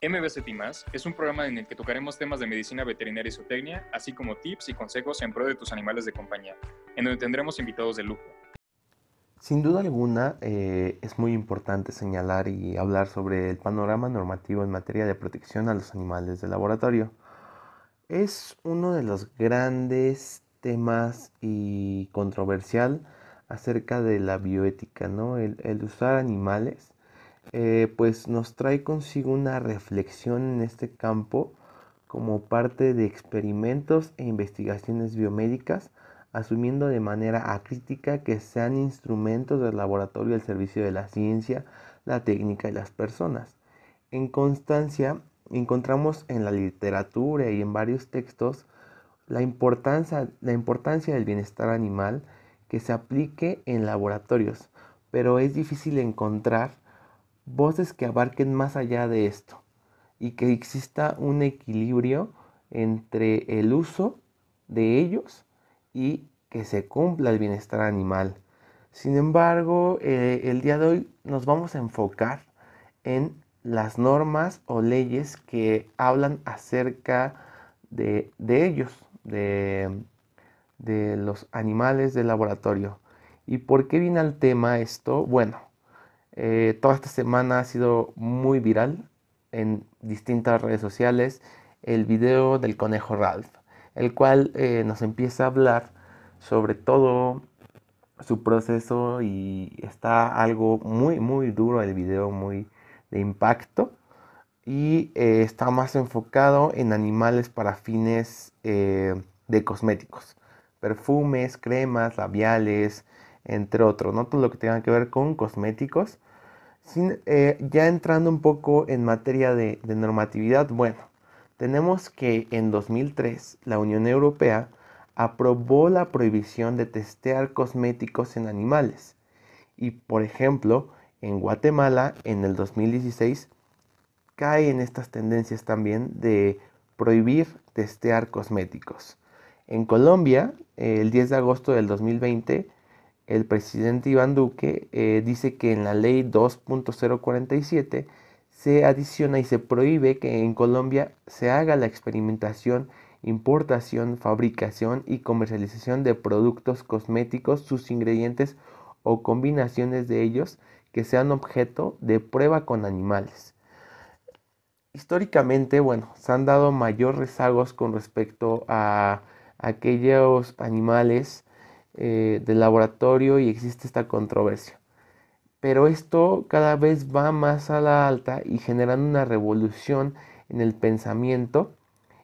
MBCT es un programa en el que tocaremos temas de medicina veterinaria y zootecnia, así como tips y consejos en pro de tus animales de compañía, en donde tendremos invitados de lujo. Sin duda alguna, eh, es muy importante señalar y hablar sobre el panorama normativo en materia de protección a los animales de laboratorio. Es uno de los grandes temas y controversial acerca de la bioética, ¿no? El, usar animales, eh, pues nos trae consigo una reflexión en este campo como parte de experimentos e investigaciones biomédicas, asumiendo de manera acrítica que sean instrumentos del laboratorio al servicio de la ciencia, la técnica y las personas. En constancia, encontramos en la literatura y en varios textos la importancia, la importancia del bienestar animal que se aplique en laboratorios, pero es difícil encontrar voces que abarquen más allá de esto y que exista un equilibrio entre el uso de ellos y que se cumpla el bienestar animal. Sin embargo, eh, el día de hoy nos vamos a enfocar en las normas o leyes que hablan acerca de, ellos, de, de, los animales de laboratorio. ¿Y por qué viene al tema esto? Bueno, eh, toda esta semana ha sido muy viral en distintas redes sociales el video del conejo Ralph, el cual eh, nos empieza a hablar sobre todo su proceso y está algo muy muy duro el video, muy de impacto. Y eh, está más enfocado en animales para fines de cosméticos, perfumes, cremas, labiales, entre otros, ¿no? Todo lo que tenga que ver con cosméticos. Eh, ya entrando un poco en materia de, de normatividad, bueno, tenemos que en 2003 la Unión Europea aprobó la prohibición de testear cosméticos en animales. Y por ejemplo, en Guatemala, en el 2016, cae en estas tendencias también de prohibir testear cosméticos. En Colombia, el 10 de agosto del 2020, el presidente Iván Duque eh, dice que en la ley 2.047 se adiciona y se prohíbe que en Colombia se haga la experimentación, importación, fabricación y comercialización de productos cosméticos, sus ingredientes o combinaciones de ellos que sean objeto de prueba con animales. Históricamente, bueno, se han dado mayor rezagos con respecto a aquellos animales eh, de laboratorio y existe esta controversia. Pero esto cada vez va más a la alta y generando una revolución en el pensamiento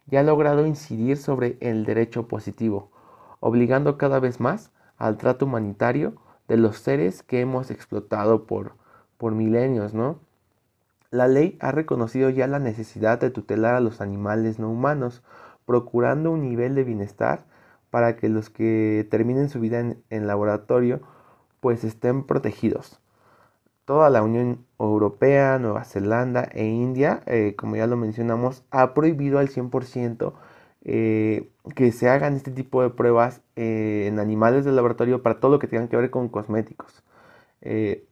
y ha logrado incidir sobre el derecho positivo, obligando cada vez más al trato humanitario de los seres que hemos explotado por, por milenios, ¿no? La ley ha reconocido ya la necesidad de tutelar a los animales no humanos, procurando un nivel de bienestar para que los que terminen su vida en, laboratorio pues estén protegidos. Toda la Unión Europea, Nueva Zelanda e India, eh, como ya lo mencionamos, ha prohibido al 100% eh, que se hagan este tipo de pruebas eh, en animales de laboratorio para todo lo que tenga que ver con cosméticos. Eh,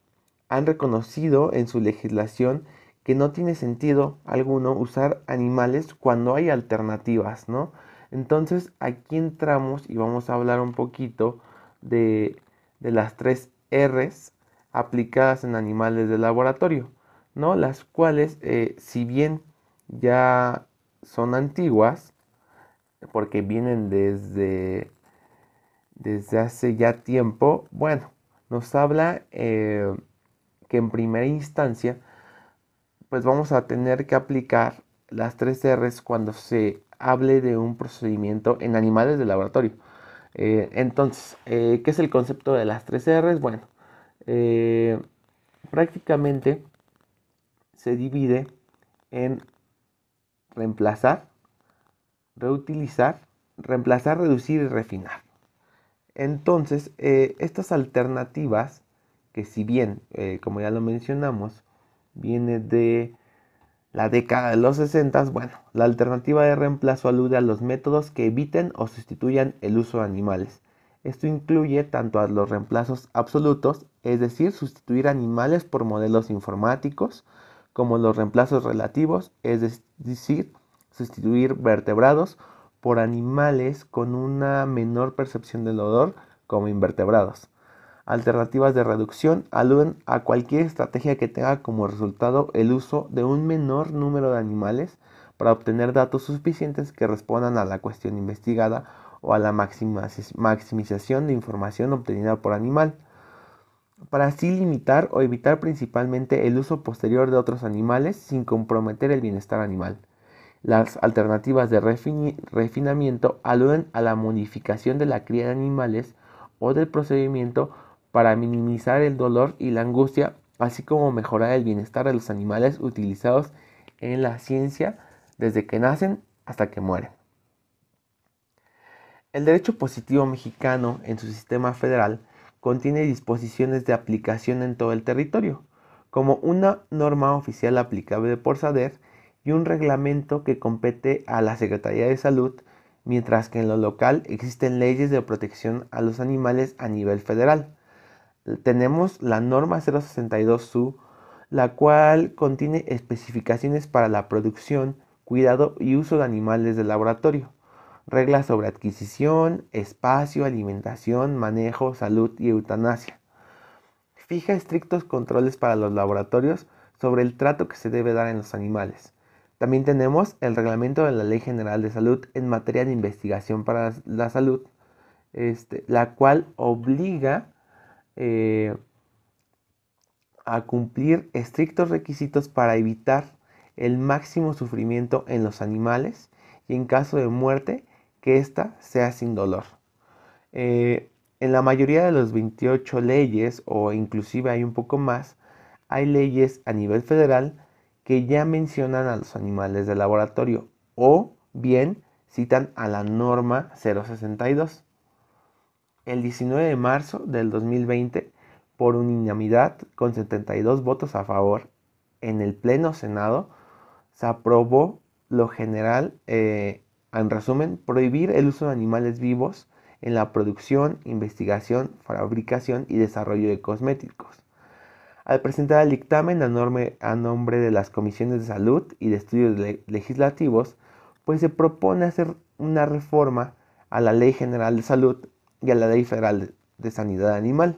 han reconocido en su legislación que no tiene sentido alguno usar animales cuando hay alternativas, ¿no? Entonces aquí entramos y vamos a hablar un poquito de, de las tres R's aplicadas en animales de laboratorio, ¿no? Las cuales, si bien ya son antiguas, porque vienen desde, desde hace ya tiempo, bueno, nos habla eh, que en primera instancia, pues vamos a tener que aplicar las tres R's cuando se hable de un procedimiento en animales de laboratorio. Eh, entonces, eh, ¿qué es el concepto de las tres R's? Bueno, prácticamente se divide en reemplazar, reutilizar, reemplazar, reducir y refinar. Entonces, eh, estas alternativas, que si bien, eh, como ya lo mencionamos, viene de la década de los 60, bueno, la alternativa de reemplazo alude a los métodos que eviten o sustituyan el uso de animales. Esto incluye tanto a los reemplazos absolutos, es decir, sustituir animales por modelos informáticos, como los reemplazos relativos, es decir, sustituir vertebrados por animales con una menor percepción del odor como invertebrados. Alternativas de reducción aluden a cualquier estrategia que tenga como resultado el uso de un menor número de animales para obtener datos suficientes que respondan a la cuestión investigada o a la maximización de información obtenida por animal, para así limitar o evitar principalmente el uso posterior de otros animales sin comprometer el bienestar animal. Las alternativas de refinamiento aluden a la modificación de la cría de animales o del procedimiento para minimizar el dolor y la angustia, así como mejorar el bienestar de los animales utilizados en la ciencia desde que nacen hasta que mueren. El derecho positivo mexicano en su sistema federal contiene disposiciones de aplicación en todo el territorio, como una norma oficial aplicable por SADER y un reglamento que compete a la Secretaría de Salud, mientras que en lo local existen leyes de protección a los animales a nivel federal tenemos la norma 062SU, la cual contiene especificaciones para la producción, cuidado y uso de animales de laboratorio, reglas sobre adquisición, espacio, alimentación, manejo, salud y eutanasia. Fija estrictos controles para los laboratorios sobre el trato que se debe dar en los animales. También tenemos el reglamento de la Ley General de Salud en materia de investigación para la salud, este, la cual obliga eh, a cumplir estrictos requisitos para evitar el máximo sufrimiento en los animales y en caso de muerte que ésta sea sin dolor. Eh, en la mayoría de las 28 leyes o inclusive hay un poco más, hay leyes a nivel federal que ya mencionan a los animales de laboratorio o bien citan a la norma 062 el 19 de marzo del 2020 por unanimidad con 72 votos a favor en el Pleno Senado se aprobó lo general, eh, en resumen, prohibir el uso de animales vivos en la producción, investigación, fabricación y desarrollo de cosméticos. Al presentar el dictamen a, nombre de las comisiones de salud y de estudios legislativos, pues se propone hacer una reforma a la Ley General de Salud y a la Ley Federal de Sanidad Animal.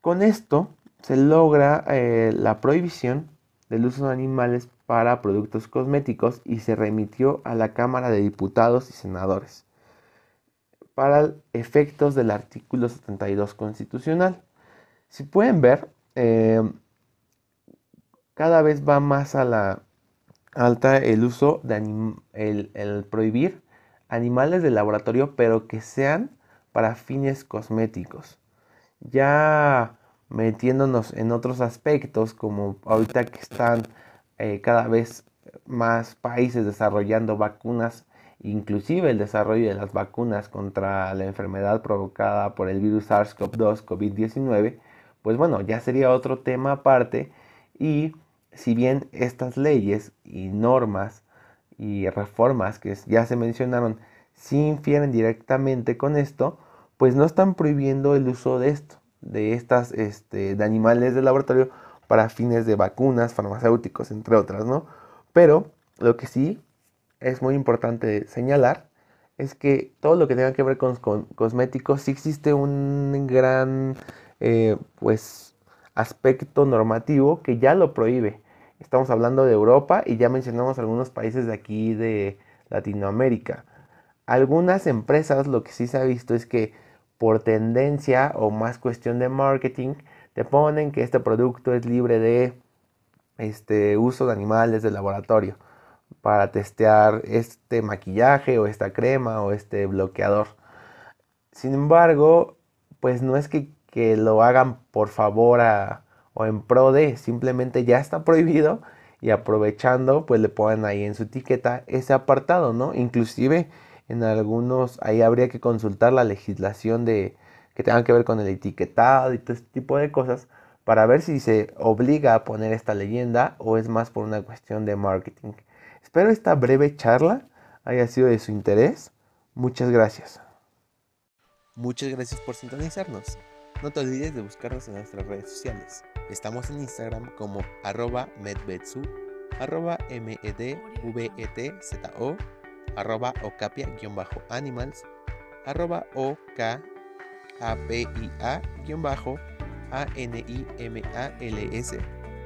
Con esto se logra eh, la prohibición del uso de animales para productos cosméticos y se remitió a la Cámara de Diputados y Senadores para efectos del artículo 72 constitucional. Si pueden ver, eh, cada vez va más a la alta el uso de el prohibir animales de laboratorio, pero que sean para fines cosméticos. Ya metiéndonos en otros aspectos, como ahorita que están eh, cada vez más países desarrollando vacunas, inclusive el desarrollo de las vacunas contra la enfermedad provocada por el virus SARS-CoV-2, COVID-19, pues bueno, ya sería otro tema aparte y si bien estas leyes y normas y reformas que ya se mencionaron si infieren directamente con esto, pues no están prohibiendo el uso de esto, de estas, este, de animales de laboratorio para fines de vacunas, farmacéuticos, entre otras, ¿no? Pero lo que sí es muy importante señalar es que todo lo que tenga que ver con, cosméticos sí existe un gran, eh, pues, aspecto normativo que ya lo prohíbe. Estamos hablando de Europa y ya mencionamos algunos países de aquí de Latinoamérica. Algunas empresas lo que sí se ha visto es que por tendencia o más cuestión de marketing te ponen que este producto es libre de este uso de animales de laboratorio para testear este maquillaje o esta crema o este bloqueador. Sin embargo, pues no es que, que lo hagan por favor o en pro de, simplemente ya está prohibido y aprovechando pues le ponen ahí en su etiqueta ese apartado, ¿no? Inclusive en algunos, ahí habría que consultar la legislación de que tengan que ver con el etiquetado y todo este tipo de cosas para ver si se obliga a poner esta leyenda o es más por una cuestión de marketing. Espero esta breve charla haya sido de su interés. Muchas gracias. Muchas gracias por sintonizarnos. No te olvides de buscarnos en nuestras redes sociales. Estamos en Instagram como arroba medvetsu, arroba medvetzo, arroba ocapia-animals, arroba okapia-animals